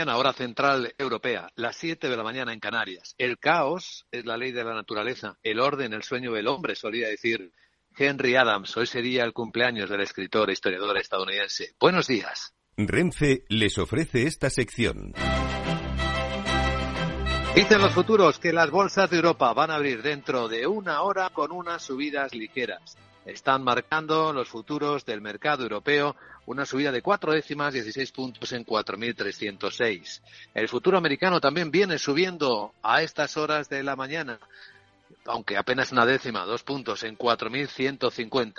mañana, hora central europea, las 7 de la mañana en Canarias. El caos es la ley de la naturaleza, el orden, el sueño del hombre, solía decir Henry Adams. Hoy sería el cumpleaños del escritor e historiador estadounidense. Buenos días. Renfe les ofrece esta sección. Dicen los futuros que las bolsas de Europa van a abrir dentro de una hora con unas subidas ligeras. Están marcando los futuros del mercado europeo una subida de cuatro décimas, 16 puntos en 4.306. El futuro americano también viene subiendo a estas horas de la mañana, aunque apenas una décima, dos puntos en 4.150.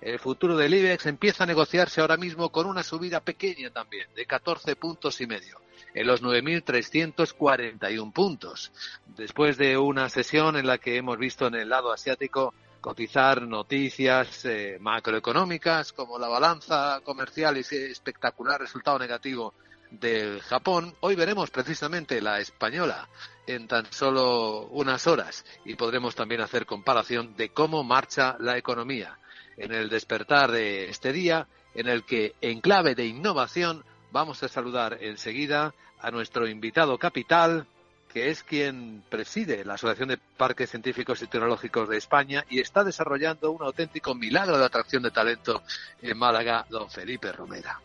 El futuro del IBEX empieza a negociarse ahora mismo con una subida pequeña también, de 14 puntos y medio, en los 9.341 puntos. Después de una sesión en la que hemos visto en el lado asiático cotizar noticias eh, macroeconómicas como la balanza comercial y ese espectacular resultado negativo del Japón, hoy veremos precisamente la española en tan solo unas horas y podremos también hacer comparación de cómo marcha la economía. En el despertar de este día, en el que, en clave de innovación, vamos a saludar enseguida a nuestro invitado capital, que es quien preside la Asociación de Parques Científicos y Tecnológicos de España y está desarrollando un auténtico milagro de atracción de talento en Málaga, don Felipe Romera.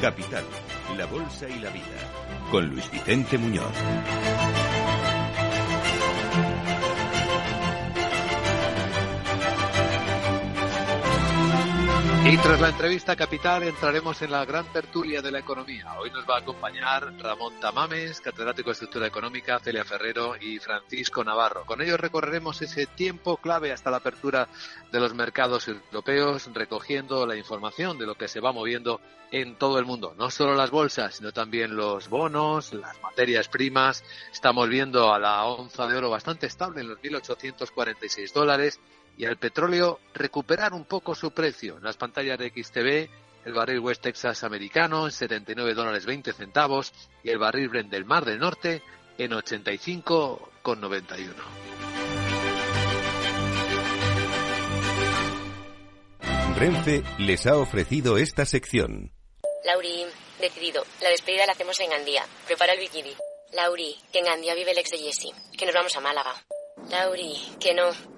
Capital, la Bolsa y la Vida, con Luis Vicente Muñoz. Y tras la entrevista capital entraremos en la gran tertulia de la economía. Hoy nos va a acompañar Ramón Tamames, catedrático de Estructura Económica, Celia Ferrero y Francisco Navarro. Con ellos recorreremos ese tiempo clave hasta la apertura de los mercados europeos, recogiendo la información de lo que se va moviendo en todo el mundo. No solo las bolsas, sino también los bonos, las materias primas. Estamos viendo a la onza de oro bastante estable en los 1.846 dólares y al petróleo recuperar un poco su precio. En las pantallas de XTV, el barril West Texas americano en 79 dólares 20 centavos y el barril Brent del Mar del Norte en 85,91. Renfe les ha ofrecido esta sección. Lauri, decidido. La despedida la hacemos en Gandía. Prepara el bikini. Lauri, que en Gandía vive el ex de Jesse. Que nos vamos a Málaga. Lauri, que no.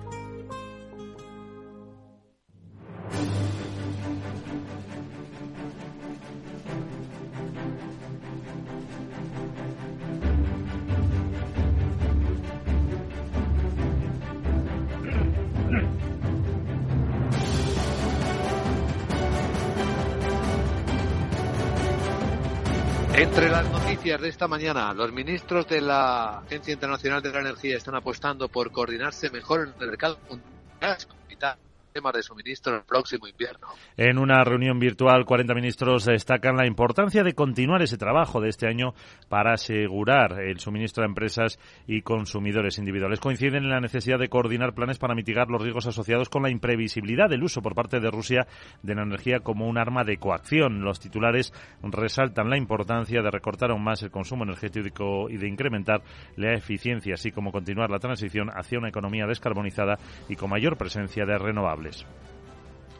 Entre las noticias de esta mañana, los ministros de la Agencia Internacional de la Energía están apostando por coordinarse mejor en el mercado mundial En una reunión virtual, 40 ministros destacan la importancia de continuar ese trabajo de este año para asegurar el suministro a empresas y consumidores individuales. Coinciden en la necesidad de coordinar planes para mitigar los riesgos asociados con la imprevisibilidad del uso por parte de Rusia de la energía como un arma de coacción. Los titulares resaltan la importancia de recortar aún más el consumo energético y de incrementar la eficiencia, así como continuar la transición hacia una economía descarbonizada y con mayor presencia de renovables vulnerables.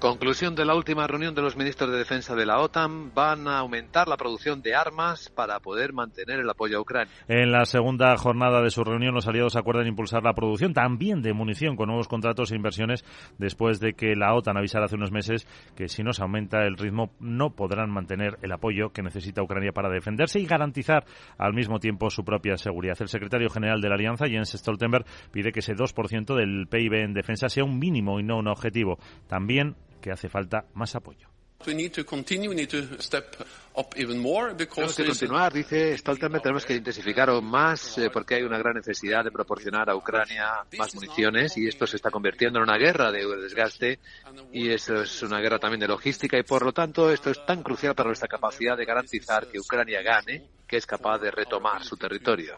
Conclusión de la última reunión de los ministros de Defensa de la OTAN. Van a aumentar la producción de armas para poder mantener el apoyo a Ucrania. En la segunda jornada de su reunión, los aliados acuerdan impulsar la producción también de munición con nuevos contratos e inversiones después de que la OTAN avisara hace unos meses que si no se aumenta el ritmo no podrán mantener el apoyo que necesita Ucrania para defenderse y garantizar al mismo tiempo su propia seguridad. El secretario general de la Alianza, Jens Stoltenberg, pide que ese 2% del PIB en defensa sea un mínimo y no un objetivo. También que hace falta más apoyo. Tenemos que continuar, dice Stoltenberg, tenemos que intensificar aún más eh, porque hay una gran necesidad de proporcionar a Ucrania más municiones y esto se está convirtiendo en una guerra de desgaste y eso es una guerra también de logística y por lo tanto esto es tan crucial para nuestra capacidad de garantizar que Ucrania gane que es capaz de retomar su territorio.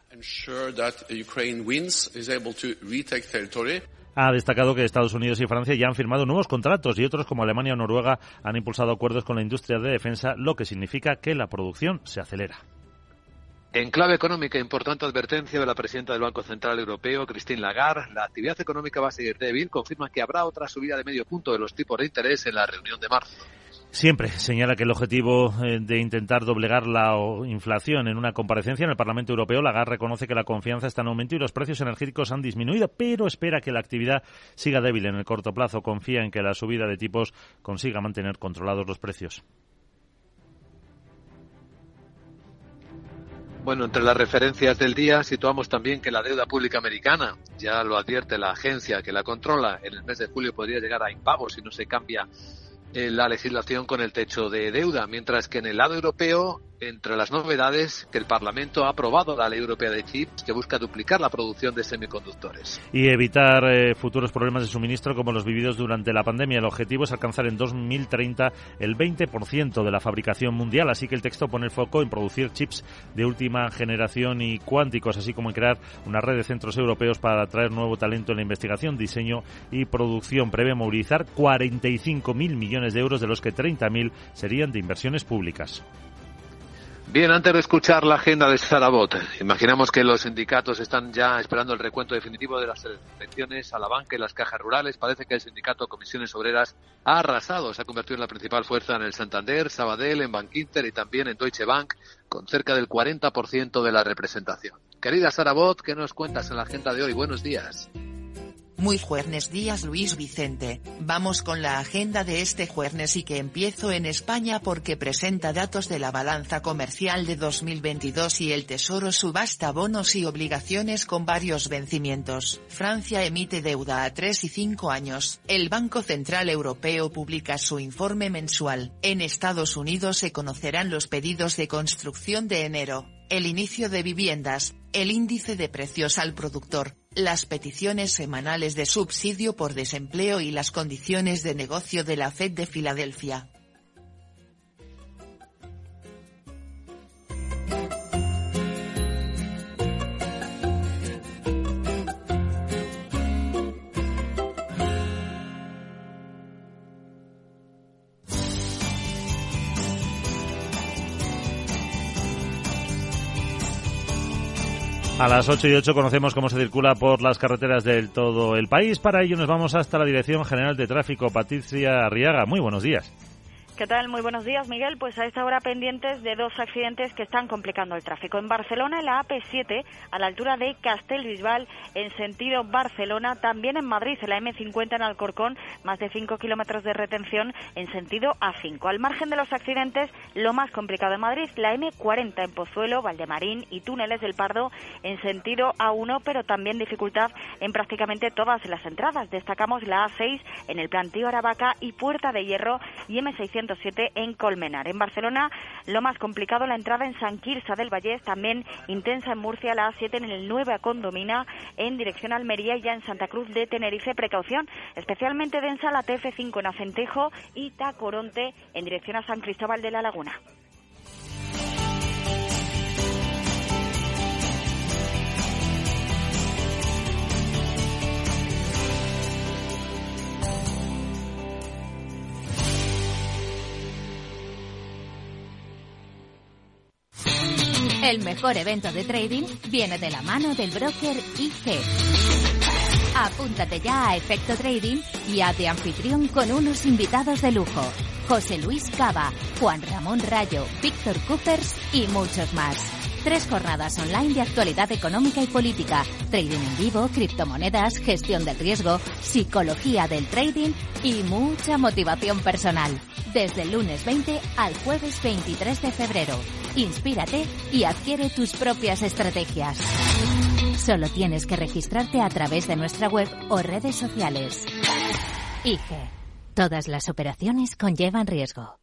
Ha destacado que Estados Unidos y Francia ya han firmado nuevos contratos y otros como Alemania o Noruega han impulsado acuerdos con la industria de defensa, lo que significa que la producción se acelera. En clave económica, importante advertencia de la presidenta del Banco Central Europeo, Christine Lagarde. La actividad económica va a seguir débil. Confirma que habrá otra subida de medio punto de los tipos de interés en la reunión de marzo. Siempre señala que el objetivo eh, de intentar doblegar la inflación en una comparecencia en el Parlamento Europeo, Lagarde reconoce que la confianza está en aumento y los precios energéticos han disminuido, pero espera que la actividad siga débil en el corto plazo. Confía en que la subida de tipos consiga mantener controlados los precios. Bueno, entre las referencias del día situamos también que la deuda pública americana, ya lo advierte la agencia que la controla, en el mes de julio podría llegar a impago si no se cambia la legislación con el techo de deuda, mientras que en el lado europeo entre las novedades que el Parlamento ha aprobado la Ley Europea de Chips que busca duplicar la producción de semiconductores. Y evitar eh, futuros problemas de suministro como los vividos durante la pandemia. El objetivo es alcanzar en 2030 el 20% de la fabricación mundial, así que el texto pone el foco en producir chips de última generación y cuánticos, así como en crear una red de centros europeos para atraer nuevo talento en la investigación, diseño y producción. Prevé movilizar 45.000 millones de euros, de los que 30.000 serían de inversiones públicas. Bien, antes de escuchar la agenda de Sarabot, imaginamos que los sindicatos están ya esperando el recuento definitivo de las elecciones a la banca y las cajas rurales. Parece que el sindicato Comisiones Obreras ha arrasado, se ha convertido en la principal fuerza en el Santander, Sabadell, en Bankinter y también en Deutsche Bank, con cerca del 40% de la representación. Querida Sarabot, ¿qué nos cuentas en la agenda de hoy? Buenos días. Muy jueves días Luis Vicente, vamos con la agenda de este jueves y que empiezo en España porque presenta datos de la balanza comercial de 2022 y el Tesoro subasta bonos y obligaciones con varios vencimientos. Francia emite deuda a 3 y 5 años. El Banco Central Europeo publica su informe mensual. En Estados Unidos se conocerán los pedidos de construcción de enero el inicio de viviendas, el índice de precios al productor, las peticiones semanales de subsidio por desempleo y las condiciones de negocio de la Fed de Filadelfia. A las 8 y 8 conocemos cómo se circula por las carreteras del todo el país. Para ello nos vamos hasta la Dirección General de Tráfico. Patricia Arriaga, muy buenos días. ¿Qué tal? Muy buenos días, Miguel. Pues a esta hora pendientes de dos accidentes que están complicando el tráfico. En Barcelona, en la AP7, a la altura de Castelbisbal, en sentido Barcelona. También en Madrid, en la M50 en Alcorcón, más de 5 kilómetros de retención en sentido A5. Al margen de los accidentes, lo más complicado en Madrid, la M40 en Pozuelo, Valdemarín y Túneles del Pardo en sentido A1, pero también dificultad en prácticamente todas las entradas. Destacamos la A6 en el plantío Aravaca y Puerta de Hierro y M600 en Colmenar. En Barcelona, lo más complicado, la entrada en San Quirsa del Vallés, también intensa en Murcia, la A7 en el 9 a Condomina, en dirección a Almería y ya en Santa Cruz de Tenerife. Precaución, especialmente densa la TF5 en Acentejo y Tacoronte en dirección a San Cristóbal de la Laguna. El mejor evento de trading viene de la mano del broker IG. Apúntate ya a Efecto Trading y a de anfitrión con unos invitados de lujo. José Luis Cava, Juan Ramón Rayo, Víctor Coopers y muchos más. Tres jornadas online de actualidad económica y política, trading en vivo, criptomonedas, gestión del riesgo, psicología del trading y mucha motivación personal. Desde el lunes 20 al jueves 23 de febrero. Inspírate y adquiere tus propias estrategias. Solo tienes que registrarte a través de nuestra web o redes sociales. IGE. Todas las operaciones conllevan riesgo.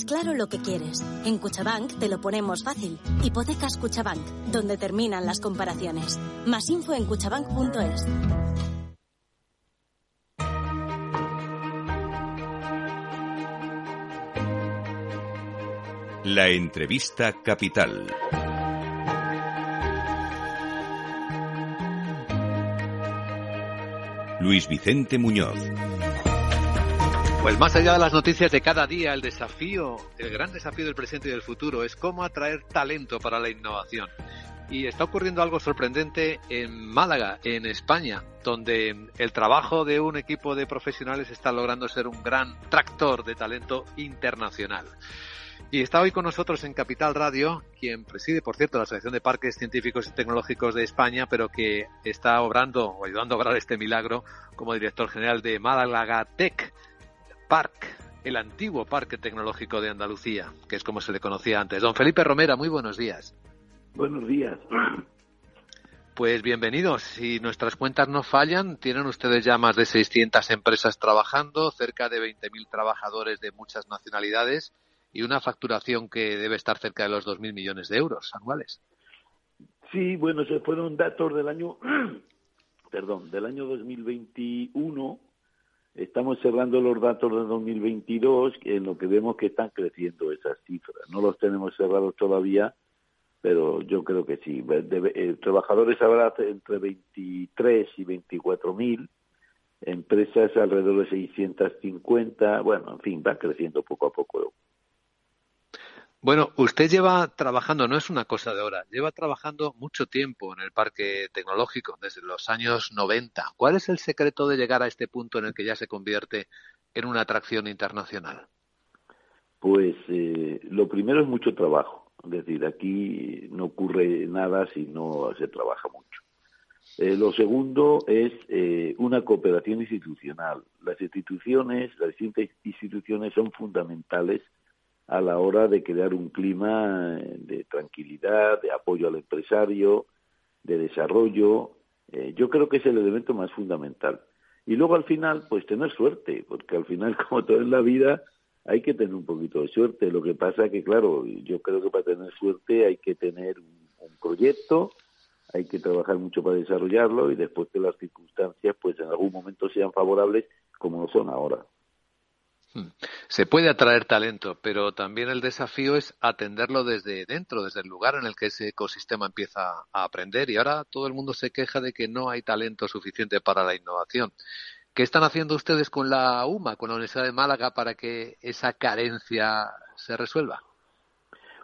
Tienes claro lo que quieres. En Cuchabank te lo ponemos fácil. Hipotecas Cuchabank, donde terminan las comparaciones. Más info en cuchabank.es. La entrevista capital. Luis Vicente Muñoz. Pues más allá de las noticias de cada día, el desafío, el gran desafío del presente y del futuro es cómo atraer talento para la innovación. Y está ocurriendo algo sorprendente en Málaga, en España, donde el trabajo de un equipo de profesionales está logrando ser un gran tractor de talento internacional. Y está hoy con nosotros en Capital Radio, quien preside, por cierto, la Asociación de Parques Científicos y Tecnológicos de España, pero que está obrando o ayudando a obrar este milagro como director general de Málaga Tech Park, el antiguo Parque Tecnológico de Andalucía, que es como se le conocía antes. Don Felipe Romera, muy buenos días. Buenos días. Pues bienvenidos. Si nuestras cuentas no fallan, tienen ustedes ya más de 600 empresas trabajando, cerca de 20.000 trabajadores de muchas nacionalidades y una facturación que debe estar cerca de los 2.000 millones de euros anuales. Sí, bueno, se fueron datos del año, perdón, del año 2021. Estamos cerrando los datos de 2022, en lo que vemos que están creciendo esas cifras. No los tenemos cerrados todavía, pero yo creo que sí. Eh, trabajadores habrá entre 23 y 24 mil, empresas alrededor de 650, bueno, en fin, va creciendo poco a poco bueno, usted lleva trabajando, no es una cosa de ahora, lleva trabajando mucho tiempo en el parque tecnológico, desde los años 90. ¿Cuál es el secreto de llegar a este punto en el que ya se convierte en una atracción internacional? Pues eh, lo primero es mucho trabajo. Es decir, aquí no ocurre nada si no se trabaja mucho. Eh, lo segundo es eh, una cooperación institucional. Las instituciones, las distintas instituciones son fundamentales a la hora de crear un clima de tranquilidad, de apoyo al empresario, de desarrollo. Eh, yo creo que es el elemento más fundamental. Y luego al final, pues tener suerte, porque al final, como todo en la vida, hay que tener un poquito de suerte. Lo que pasa que, claro, yo creo que para tener suerte hay que tener un, un proyecto, hay que trabajar mucho para desarrollarlo y después que las circunstancias, pues en algún momento sean favorables, como no son ahora. Hmm. Se puede atraer talento, pero también el desafío es atenderlo desde dentro, desde el lugar en el que ese ecosistema empieza a aprender. Y ahora todo el mundo se queja de que no hay talento suficiente para la innovación. ¿Qué están haciendo ustedes con la UMA, con la Universidad de Málaga, para que esa carencia se resuelva?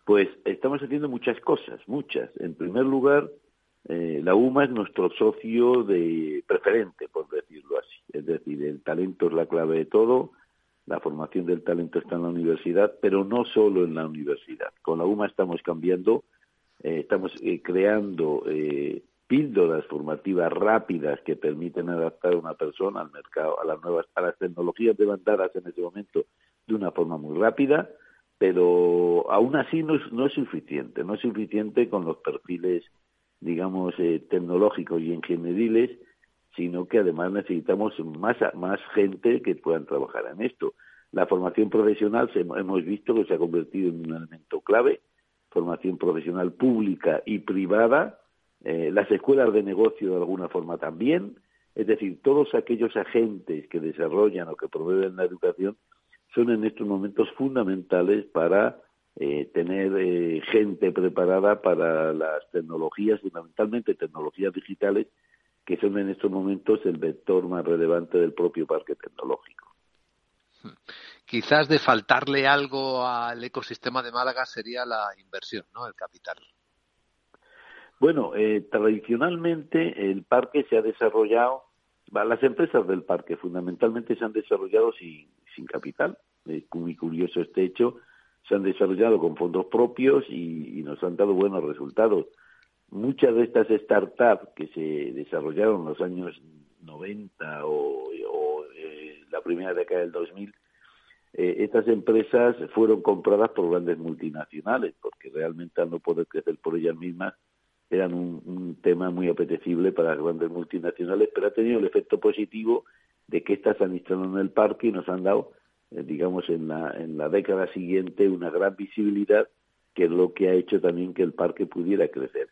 Pues estamos haciendo muchas cosas, muchas. En primer lugar, eh, la UMA es nuestro socio de preferente, por decirlo así. Es decir, el talento es la clave de todo la formación del talento está en la universidad, pero no solo en la universidad. Con la UMA estamos cambiando, eh, estamos eh, creando eh, píldoras formativas rápidas que permiten adaptar a una persona al mercado, a las nuevas, a las tecnologías demandadas en ese momento de una forma muy rápida, pero aún así no es, no es suficiente, no es suficiente con los perfiles, digamos, tecnológicos y ingenieriles sino que además necesitamos más, más gente que puedan trabajar en esto. La formación profesional hemos visto que se ha convertido en un elemento clave, formación profesional pública y privada, eh, las escuelas de negocio de alguna forma también, es decir, todos aquellos agentes que desarrollan o que proveen la educación son en estos momentos fundamentales para eh, tener eh, gente preparada para las tecnologías, fundamentalmente tecnologías digitales, que son en estos momentos el vector más relevante del propio parque tecnológico. Quizás de faltarle algo al ecosistema de Málaga sería la inversión, ¿no? El capital. Bueno, eh, tradicionalmente el parque se ha desarrollado las empresas del parque fundamentalmente se han desarrollado sin, sin capital. Es muy curioso este hecho. Se han desarrollado con fondos propios y, nos han dado buenos resultados. Muchas de estas startups que se desarrollaron en los años 90 o, eh, la primera década del 2000, eh, estas empresas fueron compradas por grandes multinacionales, porque realmente al no poder crecer por ellas mismas, eran un, tema muy apetecible para las grandes multinacionales, pero ha tenido el efecto positivo de que estas han instalado en el parque y nos han dado, eh, digamos, en la, en la década siguiente una gran visibilidad, que es lo que ha hecho también que el parque pudiera crecer.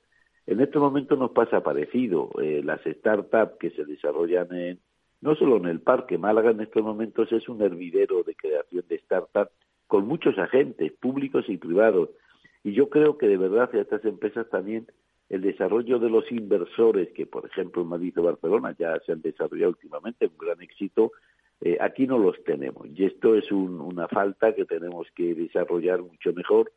En este momento nos pasa parecido. Eh, las startups que se desarrollan en, no solo en el parque, Málaga en estos momentos es un hervidero de creación de startups con muchos agentes públicos y privados. Y yo creo que de verdad a estas empresas también el desarrollo de los inversores, que por ejemplo en Madrid o Barcelona ya se han desarrollado últimamente, un gran éxito, eh, aquí no los tenemos. Y esto es una falta que tenemos que desarrollar mucho mejor,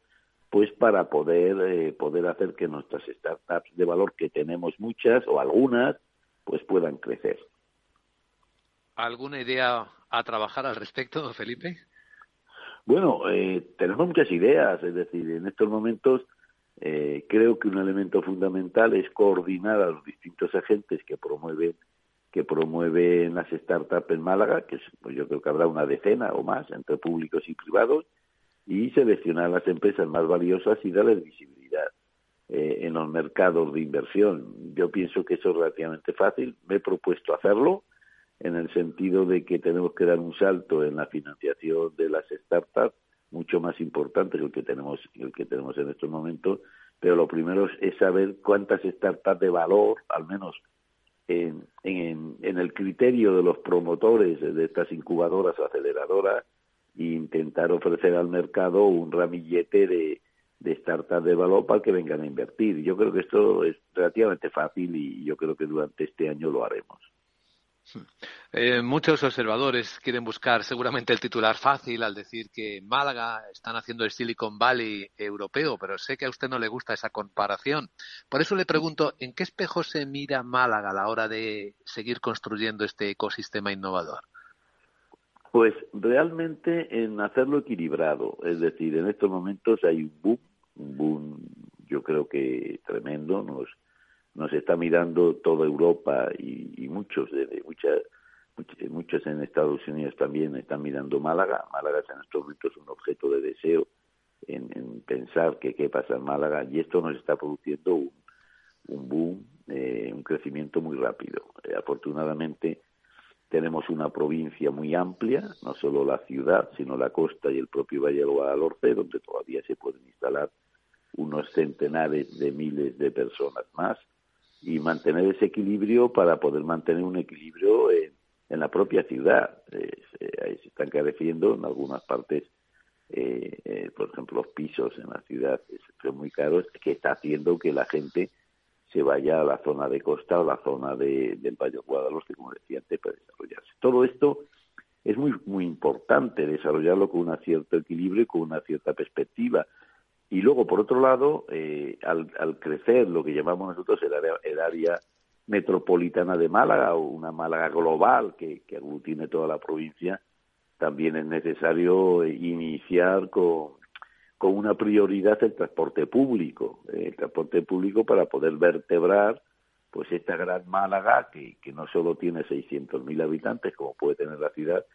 pues para poder, eh, poder hacer que nuestras startups de valor, que tenemos muchas o algunas, pues puedan crecer. ¿Alguna idea a trabajar al respecto, Felipe? Bueno, eh, tenemos muchas ideas, es decir, en estos momentos eh, creo que un elemento fundamental es coordinar a los distintos agentes que promueven que promueven las startups en Málaga, que pues yo creo que habrá una decena o más entre públicos y privados, y seleccionar las empresas más valiosas y darles visibilidad eh, en los mercados de inversión. Yo pienso que eso es relativamente fácil. Me he propuesto hacerlo en el sentido de que tenemos que dar un salto en la financiación de las startups mucho más importante que el que tenemos el que tenemos en estos momentos pero lo primero es, saber cuántas startups de valor al menos en, en, en, el criterio de los promotores de estas incubadoras o aceleradoras e intentar ofrecer al mercado un ramillete de, de startups de valor para que vengan a invertir. Yo creo que esto es relativamente fácil y yo creo que durante este año lo haremos. Eh, muchos observadores quieren buscar seguramente el titular fácil al decir que Málaga están haciendo el Silicon Valley europeo, pero sé que a usted no le gusta esa comparación. Por eso le pregunto, ¿en qué espejo se mira Málaga a la hora de seguir construyendo este ecosistema innovador? Pues realmente en hacerlo equilibrado, es decir, en estos momentos hay un boom, un boom yo creo que tremendo, nos nos está mirando toda Europa y, muchos de, muchos en Estados Unidos también están mirando Málaga. Málaga es en estos momentos un objeto de deseo en, pensar que qué pasa en Málaga y esto nos está produciendo un, un boom, eh, un crecimiento muy rápido. Eh, afortunadamente tenemos una provincia muy amplia, no solo la ciudad, sino la costa y el propio Valle del Guadalhorce, donde todavía se pueden instalar unos centenares de miles de personas más y mantener ese equilibrio para poder mantener un equilibrio en, la propia ciudad. Eh, se, se, están careciendo en algunas partes, eh, eh, por ejemplo, los pisos en la ciudad son muy caros, que está haciendo que la gente se vaya a la zona de costa o la zona de, del Valle Guadalhorce, como decía antes, para desarrollarse. Todo esto es muy, muy importante desarrollarlo con un cierto equilibrio y con una cierta perspectiva y luego, por otro lado, eh, al, al, crecer lo que llamamos nosotros el área, el área metropolitana de Málaga o una Málaga global que, que aglutine toda la provincia, también es necesario iniciar con, con una prioridad el transporte público, el transporte público para poder vertebrar pues esta gran Málaga que, que no solo tiene 600.000 habitantes como puede tener la ciudad,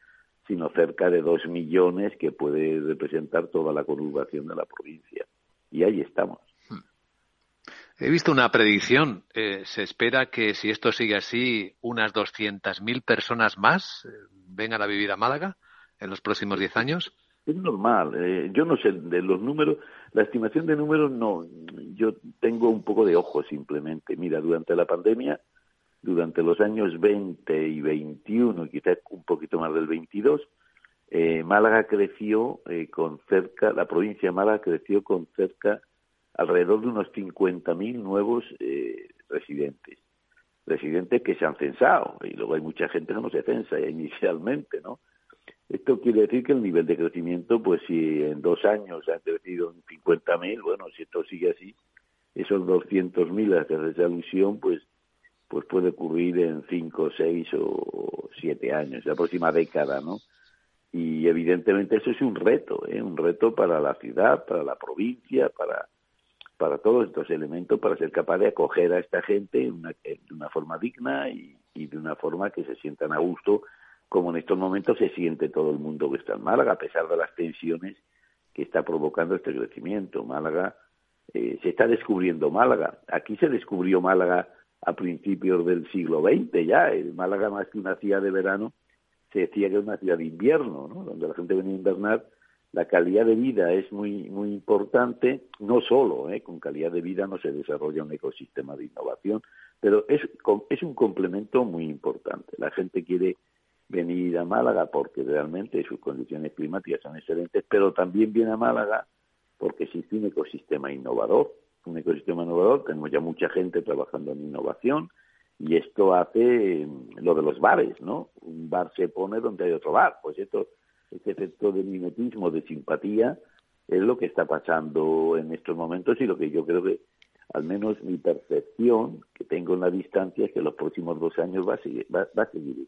sino cerca de dos millones que puede representar toda la conurbación de la provincia. Y ahí estamos. He visto una predicción. Eh, se espera que si esto sigue así, unas 200.000 personas más eh, vengan a vivir a Málaga en los próximos 10 años. Es normal. Eh, yo no sé de los números, la estimación de números no. Yo tengo un poco de ojo simplemente. Mira, durante la pandemia durante los años 20 y 21, quizás un poquito más del 22, eh, Málaga creció eh, con cerca, la provincia de Málaga creció con cerca, alrededor de unos 50.000 nuevos eh, residentes. Residentes que se han censado, y luego hay mucha gente que no se censa inicialmente, ¿no? Esto quiere decir que el nivel de crecimiento, pues si en dos años ha crecido en 50.000, bueno, si esto sigue así, esos 200.000 a hacer esa alusión, pues pues puede ocurrir en cinco, seis o siete años, la próxima década, ¿no? Y evidentemente eso es un reto, ¿eh? un reto para la ciudad, para la provincia, para, para todos estos elementos, para ser capaz de acoger a esta gente una, de una forma digna y de una forma que se sientan a gusto, como en estos momentos se siente todo el mundo que está en Málaga, a pesar de las tensiones que está provocando este crecimiento. Málaga, eh, se está descubriendo Málaga. Aquí se descubrió Málaga a principios del siglo XX ya. Málaga, más que una ciudad de verano, se decía que era una ciudad de invierno, ¿no? donde la gente venía a invernar. La calidad de vida es muy, muy importante, no solo, ¿eh? con calidad de vida no se desarrolla un ecosistema de innovación, pero es, es un complemento muy importante. La gente quiere venir a Málaga porque realmente sus condiciones climáticas son excelentes, pero también viene a Málaga porque existe un ecosistema innovador. Un ecosistema innovador, tenemos ya mucha gente trabajando en innovación y esto hace mm, lo de los bares, ¿no? Un bar se pone donde hay otro bar. Pues esto, este efecto de mimetismo, de simpatía, es lo que está pasando en estos momentos y lo que yo creo que, al menos mi percepción que tengo en la distancia, es que los próximos dos años va a seguir, va, va a seguir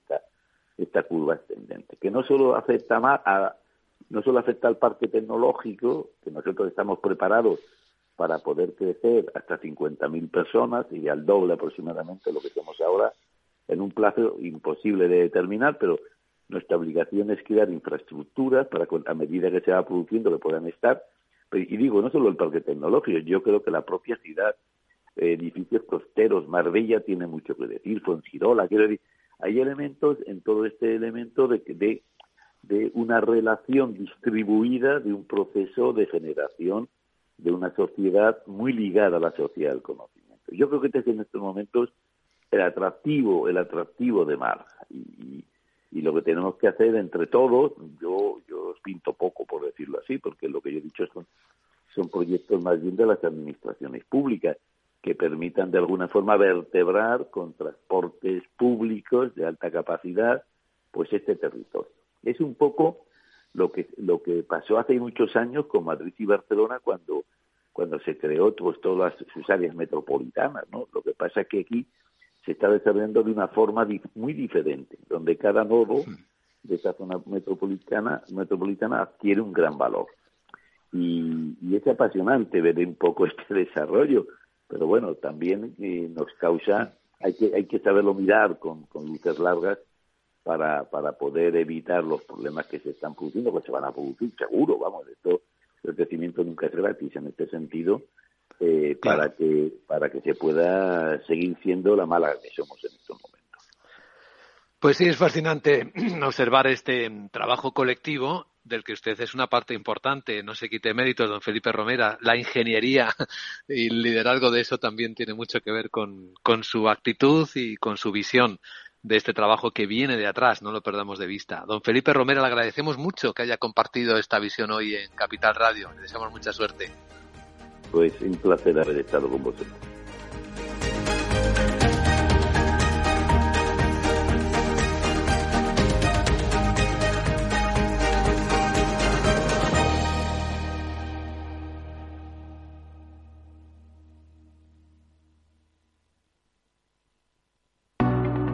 esta curva ascendente, que no solo afecta más a, no solo afecta al parque tecnológico, que nosotros estamos preparados para poder crecer hasta 50.000 personas y al doble aproximadamente lo que tenemos ahora en un plazo imposible de determinar, pero nuestra obligación es crear infraestructuras para a medida que se va produciendo que puedan estar. Y digo, no solo el parque tecnológico, yo creo que la propia ciudad, edificios costeros, Marbella tiene mucho que decir, Fuengirola, quiero decir, hay elementos en todo este elemento de, de, de una relación distribuida de un proceso de generación de una sociedad muy ligada a la sociedad del conocimiento. Yo creo que este es en estos momentos el atractivo, el atractivo de Marja y, y, lo que tenemos que hacer entre todos, yo, yo pinto poco por decirlo así, porque lo que yo he dicho son, son proyectos más bien de las administraciones públicas que permitan de alguna forma vertebrar con transportes públicos de alta capacidad pues este territorio. Es un poco lo que lo que pasó hace muchos años con Madrid y Barcelona cuando cuando se creó pues todas sus áreas metropolitanas, ¿no? Lo que pasa es que aquí se está desarrollando de una forma muy diferente, donde cada nodo de esa zona metropolitana metropolitana adquiere un gran valor. Y, y es apasionante ver un poco este desarrollo pero bueno, también eh, nos causa, hay que, hay que saberlo mirar con, con luces largas para, para poder evitar los problemas que se están produciendo, que se van a producir seguro, vamos, esto, el crecimiento nunca es gratis en este sentido, eh, para que para que se pueda seguir siendo la mala que somos en estos momentos. Pues sí, es fascinante observar este trabajo colectivo del que usted es una parte importante, no se quite méritos, don Felipe Romera. La ingeniería y el liderazgo de eso también tiene mucho que ver con, con su actitud y con su visión de este trabajo que viene de atrás, no lo perdamos de vista. Don Felipe Romera, le agradecemos mucho que haya compartido esta visión hoy en Capital Radio. Le deseamos mucha suerte. Pues un placer haber estado con vosotros.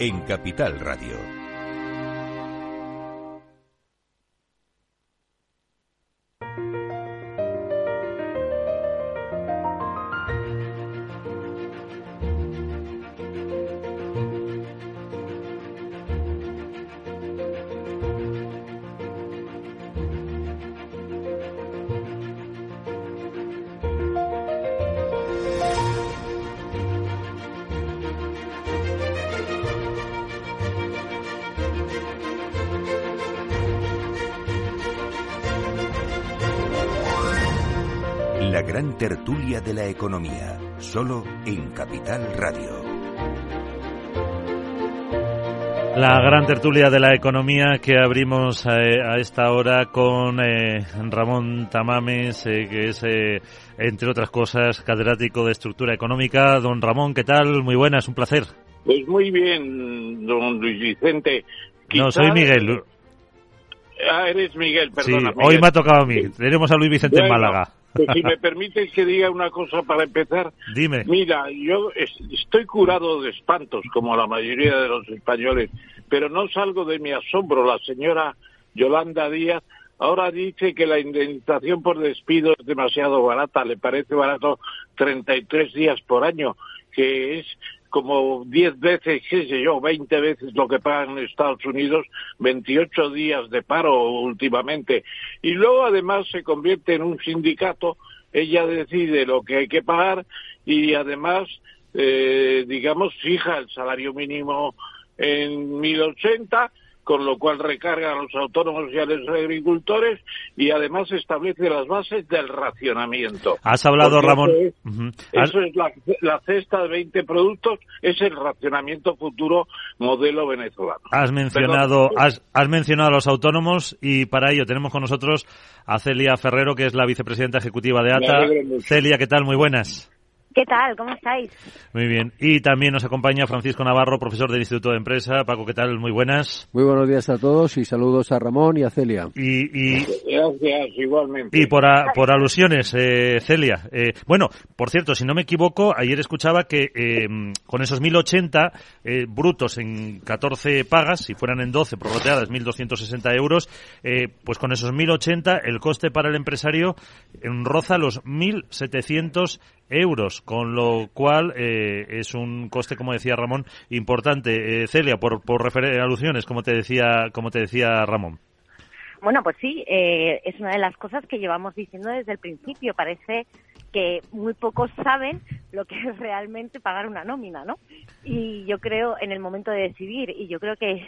en Capital Radio. Tertulia de la economía, solo en Capital Radio. La gran tertulia de la economía que abrimos eh, a, esta hora con eh, Ramón Tamames, eh, que es, entre otras cosas, catedrático de estructura económica. Don Ramón, ¿qué tal? Muy buenas, un placer. Pues muy bien, don Luis Vicente. No, soy Miguel. Ah, eres Miguel, perdona. Sí, hoy me ha tocado a mí. Tenemos a Luis Vicente en Málaga. Pues si me permites que diga una cosa para empezar. Dime. Mira, yo estoy curado de espantos, como la mayoría de los españoles, pero no salgo de mi asombro. La señora Yolanda Díaz ahora dice que la indemnización por despido es demasiado barata, le parece barato 33 días por año, que es como 10 veces, qué sé yo, 20 veces lo que pagan en Estados Unidos, 28 días de paro últimamente. Y luego además se convierte en un sindicato, ella decide lo que hay que pagar y además, eh, digamos, fija el salario mínimo en 1080 con lo cual recarga a los autónomos y a los agricultores y además establece las bases del racionamiento. Has hablado, Ramón. Eso es, la, cesta de 20 productos, es el racionamiento futuro modelo venezolano. Has mencionado, has, has mencionado a los autónomos y para ello tenemos con nosotros a Celia Ferrero, que es la vicepresidenta ejecutiva de ATA. Celia, ¿qué tal? Muy buenas. ¿Qué tal? ¿Cómo estáis? Muy bien. Y también nos acompaña Francisco Navarro, profesor del Instituto de Empresa. Paco, ¿qué tal? Muy buenas. Muy buenos días a todos y saludos a Ramón y a Celia. Y, Gracias, igualmente. Y por, por alusiones, eh, Celia. Eh, bueno, por cierto, si no me equivoco, ayer escuchaba que eh, con esos 1.080 brutos en 14 pagas, si fueran en 12 prorroteadas, 1.260 euros, pues con esos 1.080 el coste para el empresario en roza los 1.700 euros, con lo cual eh, es un coste, como decía Ramón, importante. Eh, Celia, por, por alusiones, como te decía, como te decía Ramón. Bueno, pues sí, eh, es una de las cosas que llevamos diciendo desde el principio. Parece que muy pocos saben lo que es realmente pagar una nómina, ¿no? Y yo creo en el momento de decidir, y yo creo que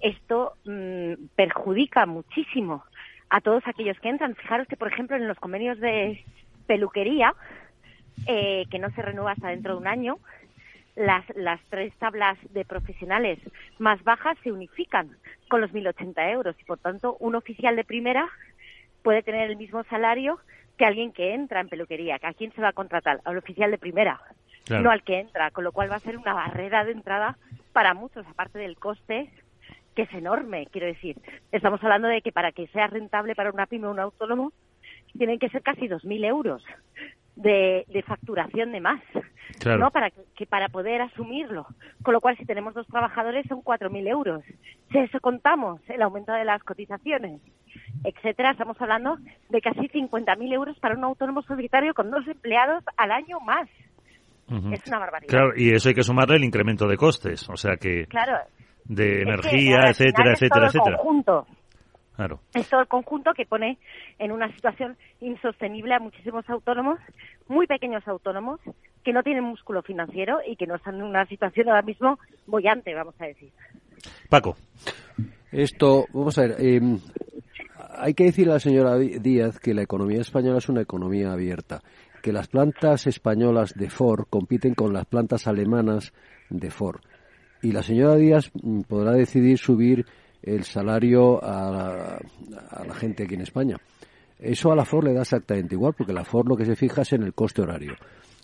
esto mm, perjudica muchísimo a todos aquellos que entran. Fijaros que, por ejemplo, en los convenios de peluquería, eh, que no se renueva hasta dentro de un año. Las, las tres tablas de profesionales más bajas se unifican con los 1.080 euros y, por tanto, un oficial de primera puede tener el mismo salario que alguien que entra en peluquería. ¿A quién se va a contratar? Al oficial de primera, no al que entra, con lo cual va a ser una barrera de entrada para muchos, aparte del coste que es enorme, quiero decir. Estamos hablando de que para que sea rentable para una pyme o un autónomo, tienen que ser casi 2.000 euros de, facturación de más, ¿no? Para que, para poder asumirlo. Con lo cual, si tenemos dos trabajadores, son 4.000 euros. Si eso contamos, el aumento de las cotizaciones, etcétera, estamos hablando de casi 50.000 euros para un autónomo solitario con dos empleados al año más. Es una barbaridad. Claro, y eso hay que sumarle el incremento de costes, o sea que... Claro. De energía, etcétera, etcétera, etcétera. Conjunto. Claro. Es todo el conjunto que pone en una situación insostenible a muchísimos autónomos, muy pequeños autónomos, que no tienen músculo financiero y que no están en una situación ahora mismo bollante, vamos a decir. Paco. Esto, vamos a ver, eh, hay que decirle a la señora Díaz que la economía española es una economía abierta, que las plantas españolas de Ford compiten con las plantas alemanas de Ford. Y la señora Díaz mm, podrá decidir subir el salario a, la gente aquí en España. Eso a la Ford le da exactamente igual, porque la Ford lo que se fija es en el coste horario,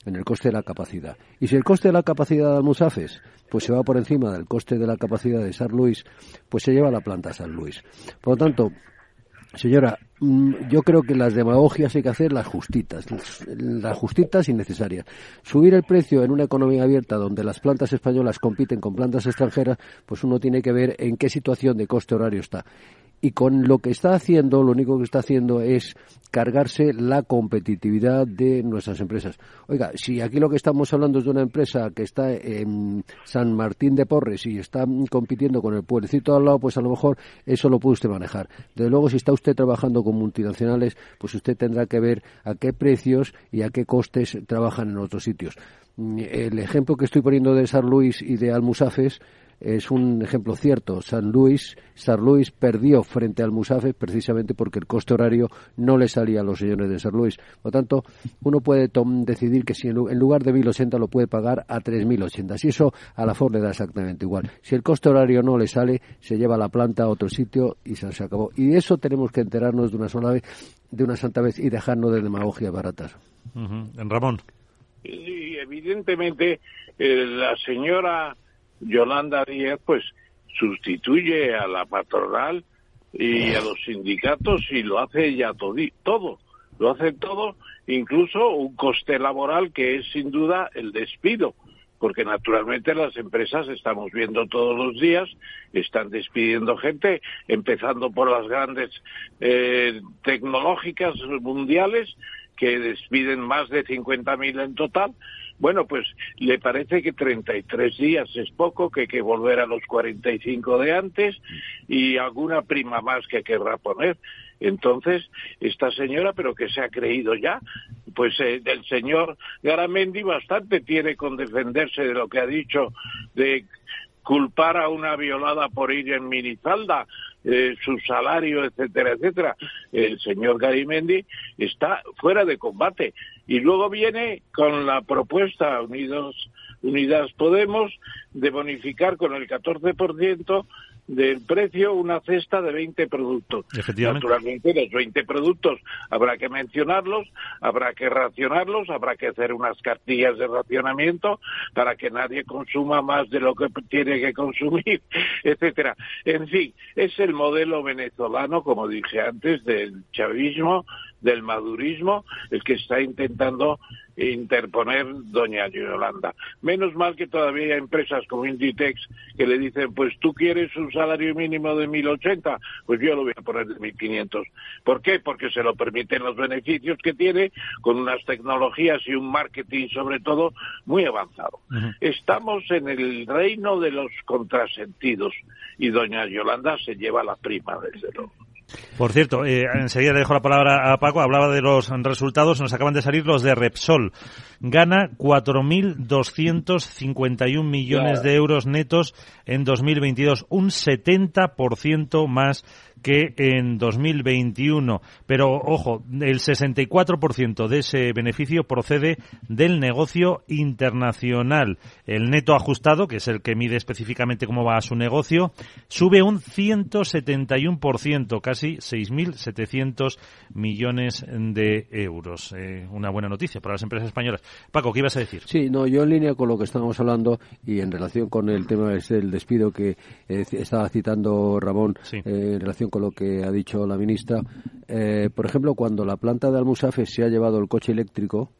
en el coste de la capacidad. Y si el coste de la capacidad de Almusafes pues se va por encima del coste de la capacidad de San Luis, pues se lleva la planta a San Luis. Por lo tanto, Señora, mm, yo creo que las demagogias hay que hacer las justitas, las justitas innecesarias. Subir el precio en una economía abierta donde las plantas españolas compiten con plantas extranjeras, pues uno tiene que ver en qué situación de coste horario está y con lo que está haciendo, lo único que está haciendo es cargarse la competitividad de nuestras empresas. Oiga, si aquí lo que estamos hablando es de una empresa que está en San Martín de Porres y está compitiendo con el pueblecito al lado, pues a lo mejor eso lo puede usted manejar. Desde luego, si está usted trabajando con multinacionales, pues usted tendrá que ver a qué precios y a qué costes trabajan en otros sitios. El ejemplo que estoy poniendo de San Luis y de Almusafes es un ejemplo cierto. San Luis, San Luis perdió frente al Musafes precisamente porque el coste horario no le salía a los señores de San Luis. Por lo tanto, uno puede decidir que si en lugar de 1.080 lo puede pagar a 3.080. Si eso a la Ford le da exactamente igual. Si el coste horario no le sale, se lleva la planta a otro sitio y se, acabó. Y de eso tenemos que enterarnos de una sola vez, de una santa vez y dejarnos de demagogias baratas. En Ramón. Sí, evidentemente eh, la señora Yolanda Díaz pues sustituye a la patronal y a los sindicatos y lo hace ya todo, lo hace todo, incluso un coste laboral que es sin duda el despido, porque naturalmente las empresas estamos viendo todos los días, están despidiendo gente, empezando por las grandes eh, tecnológicas mundiales que despiden más de 50.000 en total, bueno, pues le parece que 33 días es poco, que hay que volver a los 45 de antes y alguna prima más que querrá poner. Entonces, esta señora, pero que se ha creído ya, pues eh, del señor Garamendi bastante tiene con defenderse de lo que ha dicho de culpar a una violada por ir en minifalda, eh, su salario, etcétera, etcétera. El señor Garimendi está fuera de combate. Y luego viene con la propuesta Unidos, Unidas Podemos de bonificar con el 14% del precio una cesta de 20 productos. Naturalmente, los 20 productos habrá que mencionarlos, habrá que racionarlos, habrá que hacer unas cartillas de racionamiento para que nadie consuma más de lo que tiene que consumir, etcétera. En fin, es el modelo venezolano, como dije antes, del chavismo, del madurismo, el que está intentando interponer doña Yolanda. Menos mal que todavía hay empresas como Inditex que le dicen, pues tú quieres un salario mínimo de 1.080, pues yo lo voy a poner de 1.500. ¿Por qué? Porque se lo permiten los beneficios que tiene con unas tecnologías y un marketing sobre todo muy avanzado. Estamos en el reino de los contrasentidos y doña Yolanda se lleva la prima, desde luego. Por cierto, eh, enseguida le dejo la palabra a Paco. Hablaba de los resultados. Nos acaban de salir los de Repsol. Gana 4.251 millones de euros netos en 2022. Un 70% más que en 2021. Pero ojo, el 64% de ese beneficio procede del negocio internacional. El neto ajustado, que es el que mide específicamente cómo va su negocio, sube un 171%, casi 6.700 millones de euros. Eh, una buena noticia para las empresas españolas. Paco, ¿qué ibas a decir? Sí, no, yo en línea con lo que estábamos hablando y en relación con el tema del despido que eh, estaba citando Ramón eh, en relación con lo que ha dicho la ministra. Por ejemplo, cuando la planta de Almusafe se ha llevado el coche eléctrico,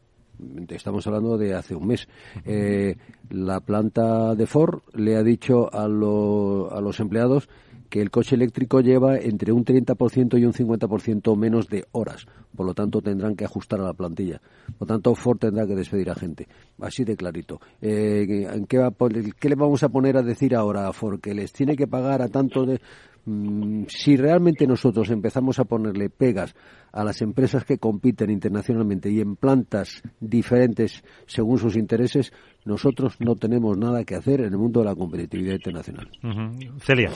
estamos hablando de hace un mes, eh, la planta de Ford le ha dicho a, a los empleados que el coche eléctrico lleva entre un 30% y un 50% menos de horas. Por lo tanto, tendrán que ajustar a la plantilla. Por lo tanto, Ford tendrá que despedir a gente. Así de clarito. Eh, ¿qué, va, ¿Qué le vamos a poner a decir ahora a Ford? ¿Que les tiene que pagar a tanto de...? mm, si realmente nosotros empezamos a ponerle pegas a las empresas que compiten internacionalmente y en plantas diferentes según sus intereses, nosotros no tenemos nada que hacer en el mundo de la competitividad internacional. Celia.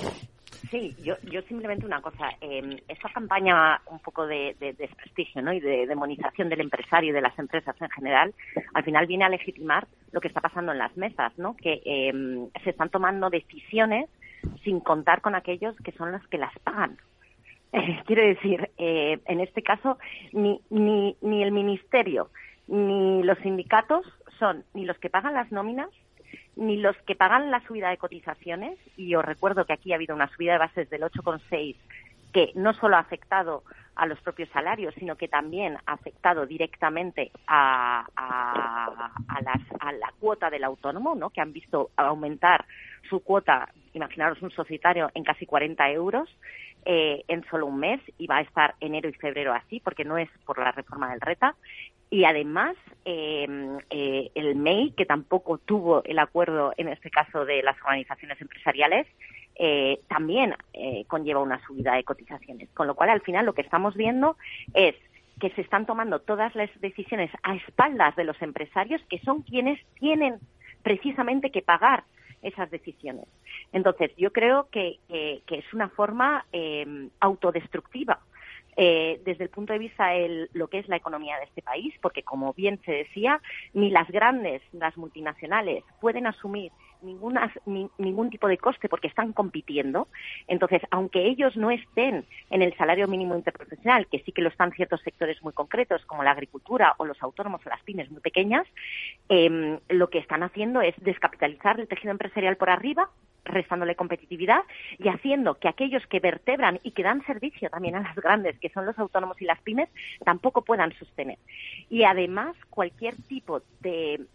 Sí, yo, yo simplemente una cosa. Eh, esta campaña un poco de, desprestigio ¿no? y de demonización del empresario y de las empresas en general, al final viene a legitimar lo que está pasando en las mesas, ¿no? que em, se están tomando decisiones sin contar con aquellos que son los que las pagan. Quiero decir, eh, en este caso, ni, ni, ni el ministerio ni los sindicatos son ni los que pagan las nóminas ni los que pagan la subida de cotizaciones, y os recuerdo que aquí ha habido una subida de bases del 8,6 que no solo ha afectado a los propios salarios, sino que también ha afectado directamente a, la cuota del autónomo, ¿no? que han visto aumentar su cuota, imaginaros un societario, en casi 40 euros eh, en solo un mes, y va a estar enero y febrero así, porque no es por la reforma del RETA. Y además, em, eh, el MEI, que tampoco tuvo el acuerdo, en este caso, de las organizaciones empresariales, eh, también eh, conlleva una subida de cotizaciones. Con lo cual, al final, lo que estamos viendo es que se están tomando todas las decisiones a espaldas de los empresarios, que son quienes tienen precisamente que pagar esas decisiones. Entonces, yo creo que, es una forma em, autodestructiva eh, desde el punto de vista de lo que es la economía de este país, porque como bien se decía, ni las grandes, las multinacionales, pueden asumir ninguna, ningún tipo de coste porque están compitiendo. Entonces, aunque ellos no estén en el salario mínimo interprofesional, que sí que lo están ciertos sectores muy concretos, como la agricultura o los autónomos o las pymes muy pequeñas, em, lo que están haciendo es descapitalizar el tejido empresarial por arriba restándole competitividad y haciendo que aquellos que vertebran y que dan servicio también a las grandes, que son los autónomos y las pymes, tampoco puedan sostener. Y además, cualquier tipo de,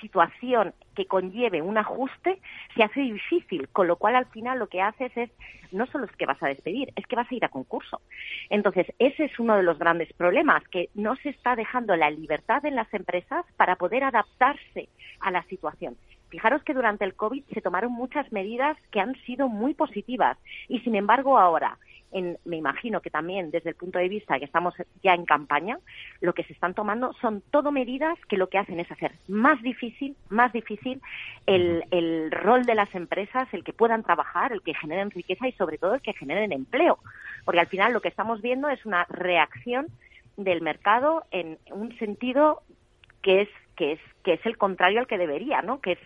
situación que conlleve un ajuste se hace difícil, con lo cual al final lo que haces es no solo es que vas a despedir, es que vas a ir a concurso. Entonces, ese es uno de los grandes problemas, que no se está dejando la libertad en las empresas para poder adaptarse a la situación. Fijaros que durante el COVID se tomaron muchas medidas que han sido muy positivas y, sin embargo, ahora, me imagino que también desde el punto de vista que estamos ya en campaña, lo que se están tomando son todo medidas que lo que hacen es hacer más difícil, más difícil el, el rol de las empresas, el que puedan trabajar, el que generen riqueza y sobre todo el que generen empleo. Porque al final lo que estamos viendo es una reacción del mercado en un sentido que es que es que es el contrario al que debería, ¿no? Que es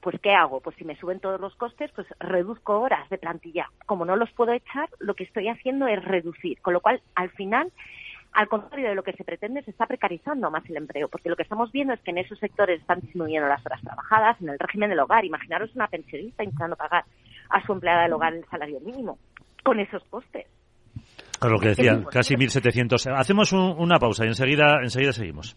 pues ¿qué hago? Pues si me suben todos los costes, pues reduzco horas de plantilla. Como no los puedo echar, lo que estoy haciendo es reducir, con lo cual al final al contrario de lo que se pretende, se está precarizando más el empleo, porque lo que estamos viendo es que en esos sectores están disminuyendo las horas trabajadas, en el régimen del hogar. Imaginaros una pensionista intentando pagar a su empleada del hogar el salario mínimo con esos costes. lo que decía, casi 1.700. Hacemos una pausa y enseguida, enseguida seguimos.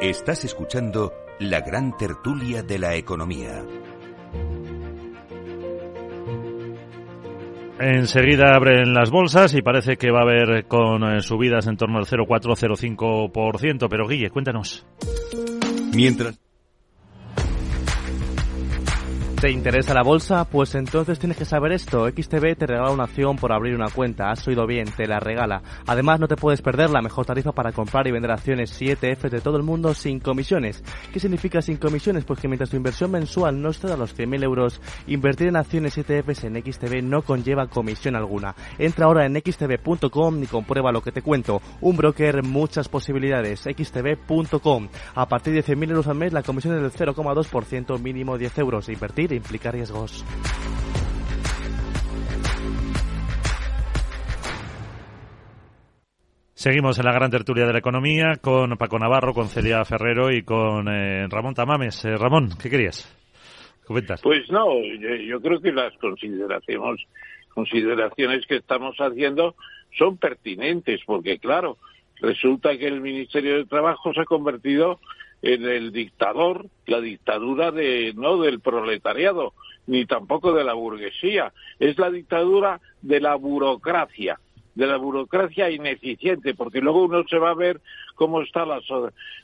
Estás escuchando la gran tertulia de la economía. Enseguida abren las bolsas y parece que va a haber con eh, subidas en torno al 0,4-0,5%. Pero Guille, cuéntanos. Mientras ¿Te interesa la bolsa? Pues entonces tienes que saber esto. XTB te regala una acción por abrir una cuenta. Has oído bien, te la regala. Además, no te puedes perder la mejor tarifa para comprar y vender acciones 7F de todo el mundo sin comisiones. ¿Qué significa sin comisiones? Pues que mientras tu inversión mensual no exceda los 100.000 euros, invertir en acciones 7F en XTB no conlleva comisión alguna. Entra ahora en xtb.com y comprueba lo que te cuento. Un broker, muchas posibilidades. xtb.com. A partir de 100.000 euros al mes, la comisión es del 0,2%, mínimo 10 euros. Invertir implica riesgos. Seguimos en la gran tertulia de la economía con Paco Navarro, con Celia Ferrero y con eh, Ramón Tamames. Eh, Ramón, ¿qué querías? Comentas. Pues no, yo, yo creo que las consideraciones, consideraciones que estamos haciendo son pertinentes, porque claro, resulta que el Ministerio de Trabajo se ha convertido en el dictador, la dictadura de no del proletariado, ni tampoco de la burguesía, es la dictadura de la burocracia, de la burocracia ineficiente, porque luego uno se va a ver cómo está la,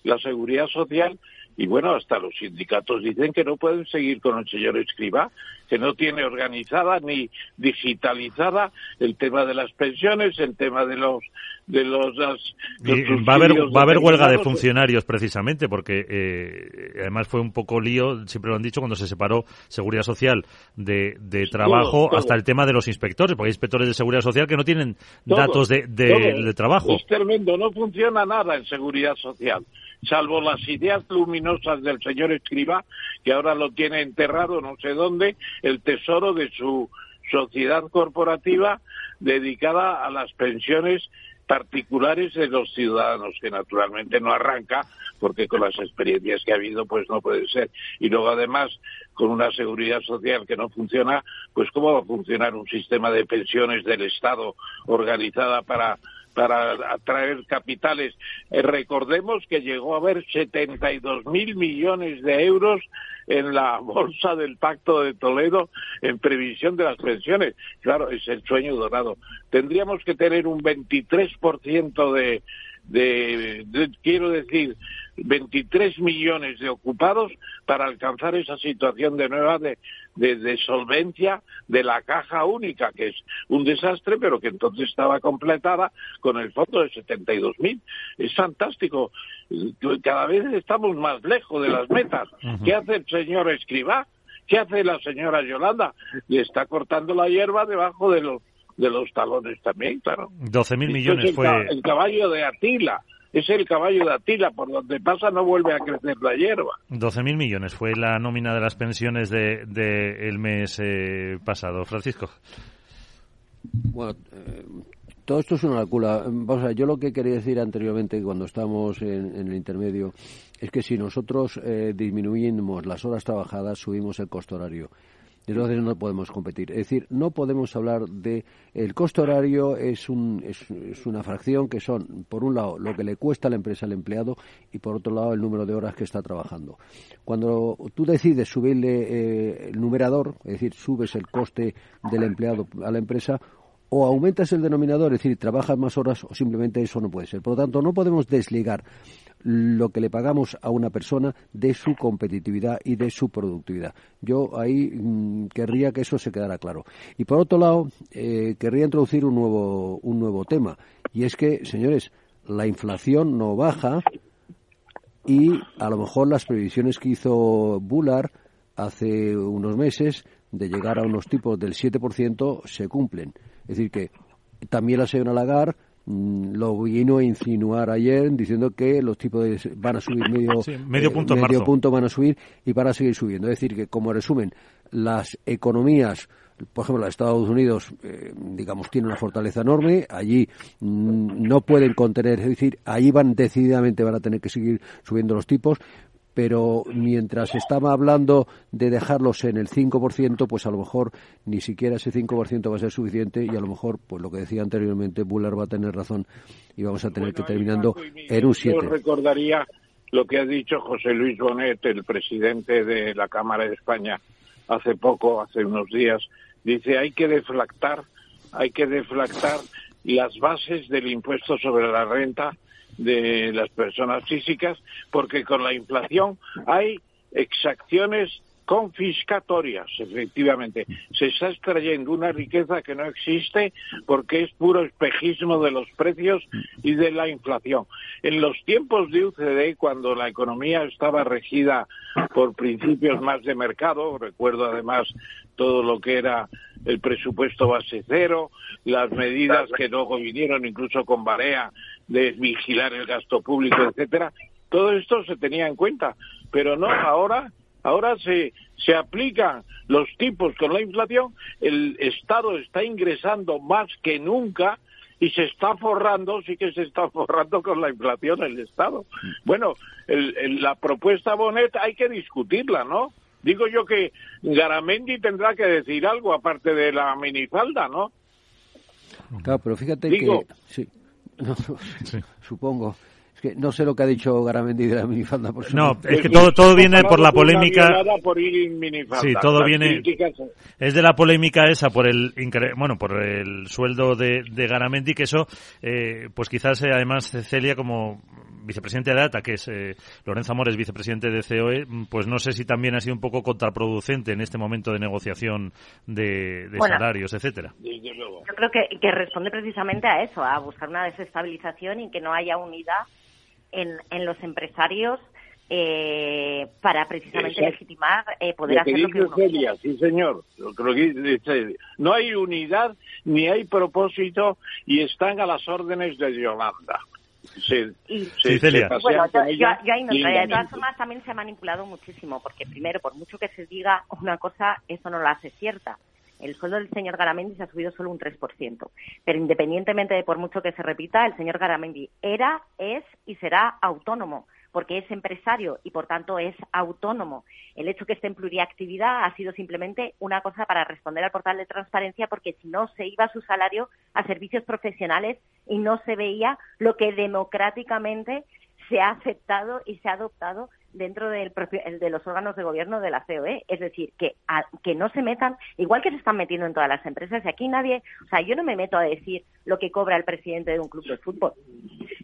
la seguridad social y bueno, hasta los sindicatos dicen que no pueden seguir con el señor Escriba, que no tiene organizada ni digitalizada el tema de las pensiones, el tema de los de los, va a haber va a haber huelga de funcionarios precisamente porque eh, además fue un poco lío siempre lo han dicho cuando se separó seguridad social de, de trabajo hasta el tema de los inspectores porque hay inspectores de seguridad social que no tienen datos de, de trabajo. Es tremendo no funciona nada en seguridad social salvo las ideas luminosas del señor Escriba, que ahora lo tiene enterrado no sé dónde, el tesoro de su sociedad corporativa dedicada a las pensiones particulares de los ciudadanos, que naturalmente no arranca, porque con las experiencias que ha habido, pues no puede ser. Y luego, además, con una seguridad social que no funciona, pues ¿cómo va a funcionar un sistema de pensiones del Estado organizada para para atraer capitales. Eh, recordemos que llegó a haber 72 mil millones de euros en la bolsa del Pacto de Toledo en previsión de las pensiones. Claro, es el sueño dorado. Tendríamos que tener un 23% de, de, de, quiero decir, 23 millones de ocupados para alcanzar esa situación de nueva de, de, solvencia de la caja única, que es un desastre, pero que entonces estaba completada con el fondo de 72.000. Es fantástico. Cada vez estamos más lejos de las metas. ¿Qué hace el señor Escribá? ¿Qué hace la señora Yolanda? Le está cortando la hierba debajo de los de los talones también, claro. 12.000 millones fue... El caballo de Atila es el caballo de Atila, por donde pasa no vuelve a crecer la hierba. 12.000 millones fue la nómina de las pensiones del de, el mes eh, pasado. Francisco. Bueno, eh, todo esto es una locura. Vamos a yo lo que quería decir anteriormente, cuando estábamos en, el intermedio, es que si nosotros eh, disminuimos las horas trabajadas, subimos el costo horario entonces no podemos competir. Es decir, no podemos hablar de el costo horario es, un, es, una fracción que son, por un lado, lo que le cuesta a la empresa al empleado y por otro lado, el número de horas que está trabajando. Cuando tú decides subirle eh, el numerador, es decir, subes el coste del empleado a la empresa, o aumentas el denominador, es decir, trabajas más horas o simplemente eso no puede ser. Por lo tanto, no podemos desligar lo que le pagamos a una persona de su competitividad y de su productividad. Yo ahí mm, querría que eso se quedara claro. Y por otro lado, eh, querría introducir un nuevo, un nuevo tema. Y es que, señores, la inflación no baja y a lo mejor las previsiones que hizo Bullard hace unos meses de llegar a unos tipos del 7% se cumplen. Es decir, que también la señora Lagarde lo vino a insinuar ayer diciendo que los tipos de, van a subir medio, medio, punto, eh, medio punto van a subir y van a seguir subiendo. Es decir, que como resumen, las economías por ejemplo, los Estados Unidos, eh, digamos, tiene una fortaleza enorme, allí mm, no pueden contener, es decir, ahí van decididamente van a tener que seguir subiendo los tipos, pero mientras estaba hablando de dejarlos en el 5%, pues a lo mejor ni siquiera ese 5% va a ser suficiente y a lo mejor, pues lo que decía anteriormente, Buller va a tener razón y vamos a tener que terminando en un 7. Yo recordaría lo que ha dicho José Luis Bonet, el presidente de la Cámara de España, hace poco, hace unos días, dice hay que deflactar, hay que deflactar las bases del impuesto sobre la renta de las personas físicas, porque con la inflación hay exacciones confiscatorias, efectivamente. Se está extrayendo una riqueza que no existe porque es puro espejismo de los precios y de la inflación. En los tiempos de UCD, cuando la economía estaba regida por principios más de mercado, recuerdo además todo lo que era el presupuesto base cero, las medidas que luego vinieron incluso con Barea de vigilar el gasto público, etcétera. Todo esto se tenía en cuenta, pero no ahora. Ahora se, se aplican los tipos con la inflación, el Estado está ingresando más que nunca y se está forrando, sí que se está forrando con la inflación el Estado. Bueno, el, la propuesta Bonet hay que discutirla, ¿no? Digo yo que Garamendi tendrá que decir algo aparte de la minifalda, ¿no? Claro, pero fíjate que... Sí. Supongo. Que no sé lo que ha dicho Garamendi de la minifalda. Por no, es que todo, todo viene por la polémica. sí, todo viene. Es de la polémica esa por el bueno por el sueldo de, de Garamendi que eso, eh, pues quizás eh, además Celia como vicepresidente de ATA, que es eh, Lorenzo Amores, vicepresidente de COE, pues no sé si también ha sido un poco contraproducente en este momento de negociación de, salarios, etcétera. Yo creo que, que responde precisamente a eso, a buscar una desestabilización y que no haya unidad en, en los empresarios eh, para precisamente legitimar eh, poder hacer lo que uno Sí, señor. No hay unidad ni hay propósito y están a las órdenes de Yolanda. Sí, sí, Celia. Bueno, yo, yo, ahí no De todas formas, también se ha manipulado muchísimo, porque primero, por mucho que se diga una cosa, eso no la hace cierta. El sueldo del señor Garamendi se ha subido solo un 3%. Pero independientemente de por mucho que se repita, el señor Garamendi era, es y será autónomo porque es empresario y por tanto es autónomo. El hecho que esté en pluriactividad ha sido simplemente una cosa para responder al portal de transparencia porque si no se iba su salario a servicios profesionales y no se veía lo que democráticamente se ha aceptado y se ha adoptado dentro del propio, de los órganos de gobierno de la COE. Es decir, que, que no se metan, igual que se están metiendo en todas las empresas, y aquí nadie, o sea, yo no me meto a decir lo que cobra el presidente de un club de fútbol.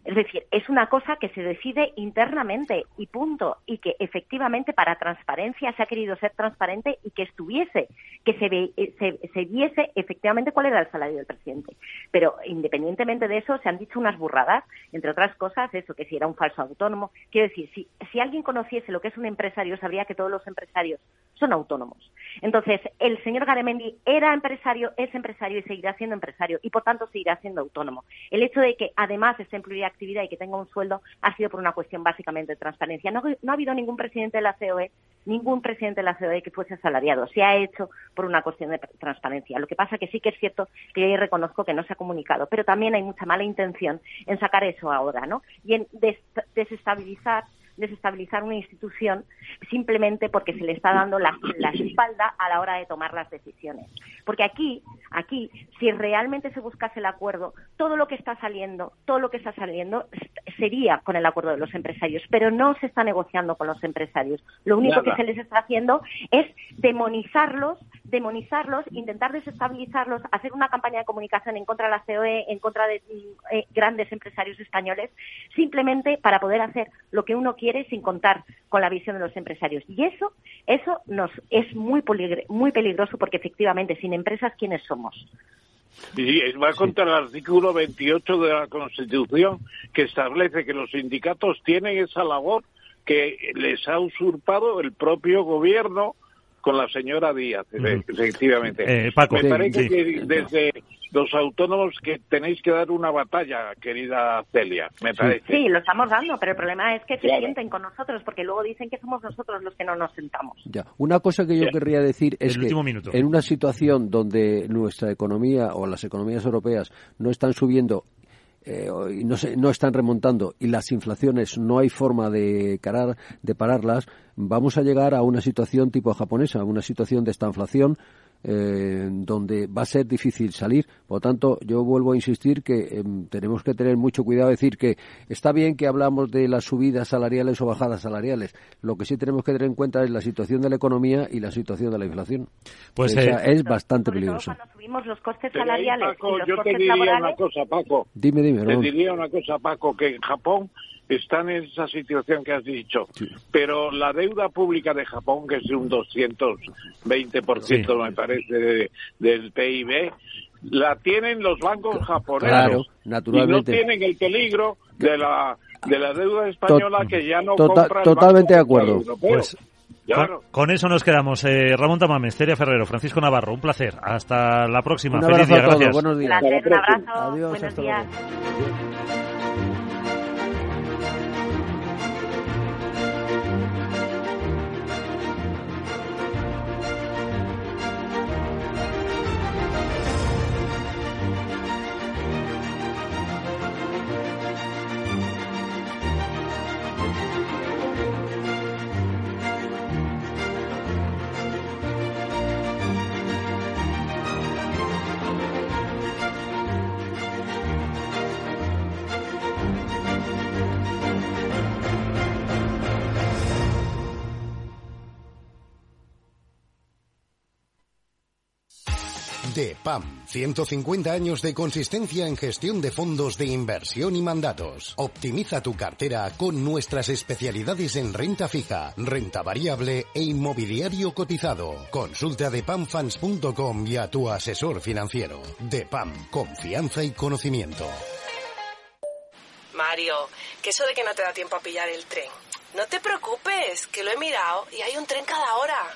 Es decir, es una cosa que se decide internamente y punto. Y que efectivamente para transparencia se ha querido ser transparente y que estuviese, que se, eh, se, se viese efectivamente cuál era el salario del presidente. Pero independientemente de eso, se han dicho unas burradas, entre otras cosas, eso, que si era un falso autónomo. Quiero decir, si, si alguien conociese lo que es un empresario, sabría que todos los empresarios son autónomos. Entonces, el señor Garemendi era empresario, es empresario y seguirá siendo empresario y, por tanto, seguirá siendo autónomo. El hecho de que, además, esté en y que tenga un sueldo ha sido por una cuestión básicamente de transparencia. No, no ha habido ningún presidente de la COE, ningún presidente de la COE que fuese asalariado. Se ha hecho por una cuestión de transparencia. Lo que pasa que sí que es cierto que yo reconozco que no se ha comunicado, pero también hay mucha mala intención en sacar eso ahora, ¿no? Y en desestabilizar desestabilizar una institución simplemente porque se le está dando la, espalda a la hora de tomar las decisiones. Porque aquí, aquí, si realmente se buscase el acuerdo, todo lo que está saliendo, todo lo que está saliendo sería con el acuerdo de los empresarios, pero no se está negociando con los empresarios. Lo único que se les está haciendo es demonizarlos, demonizarlos, intentar desestabilizarlos, hacer una campaña de comunicación en contra de la COE, en contra de eh, grandes empresarios españoles, simplemente para poder hacer lo que uno quiere quiere sin contar con la visión de los empresarios. Y eso, eso nos es muy, muy peligroso porque efectivamente sin empresas, ¿quiénes somos? Y va contra el artículo 28 de la Constitución que establece que los sindicatos tienen esa labor que les ha usurpado el propio gobierno con la señora Díaz, efectivamente. Eh, Paco, Me parece que desde los autónomos que tenéis que dar una batalla, querida Celia, me parece. Sí, lo estamos dando, pero el problema es que se sienten con nosotros, porque luego dicen que somos nosotros los que no nos sentamos. Ya, una cosa que yo querría decir es que en una situación donde nuestra economía o las economías europeas no están subiendo eh, no, se, no están remontando y las inflaciones no hay forma de, carar, de pararlas, vamos a llegar a una situación tipo japonesa, una situación de esta inflación eh, donde va a ser difícil salir. Por lo tanto, yo vuelvo a insistir que em, tenemos que tener mucho cuidado. decir que está bien que hablamos de las subidas salariales o bajadas salariales. Lo que sí tenemos que tener en cuenta es la situación de la economía y la situación de la inflación. Pues eh, es bastante peligroso. Cuando subimos los costes salariales Paco, y los yo costes te diría laborales... una cosa, Paco. Dime, dime. Te diría una cosa, Paco, que en Japón están en esa situación que has dicho. Pero la deuda pública de Japón, que es de un 220%, me parece, del PIB, la tienen los bancos japoneses. Claro, naturalmente. Y no tienen el peligro de la, de la deuda española que ya no compra el Totalmente de acuerdo. Pues, con, eso nos quedamos. Eh, Ramón Tamames, Teria Ferrero, Francisco Navarro, un placer. Hasta la próxima. Un Feliz día, gracias. Buenos días. un abrazo. Adiós, Buenos días. DEPAM, 150 años de consistencia en gestión de fondos de inversión y mandatos. Optimiza tu cartera con nuestras especialidades en renta fija, renta variable e inmobiliario cotizado. Consulta depamfans.com y a tu asesor financiero. DEPAM, confianza y conocimiento. Mario, que eso de que no te da tiempo a pillar el tren. No te preocupes, que lo he mirado y hay un tren cada hora.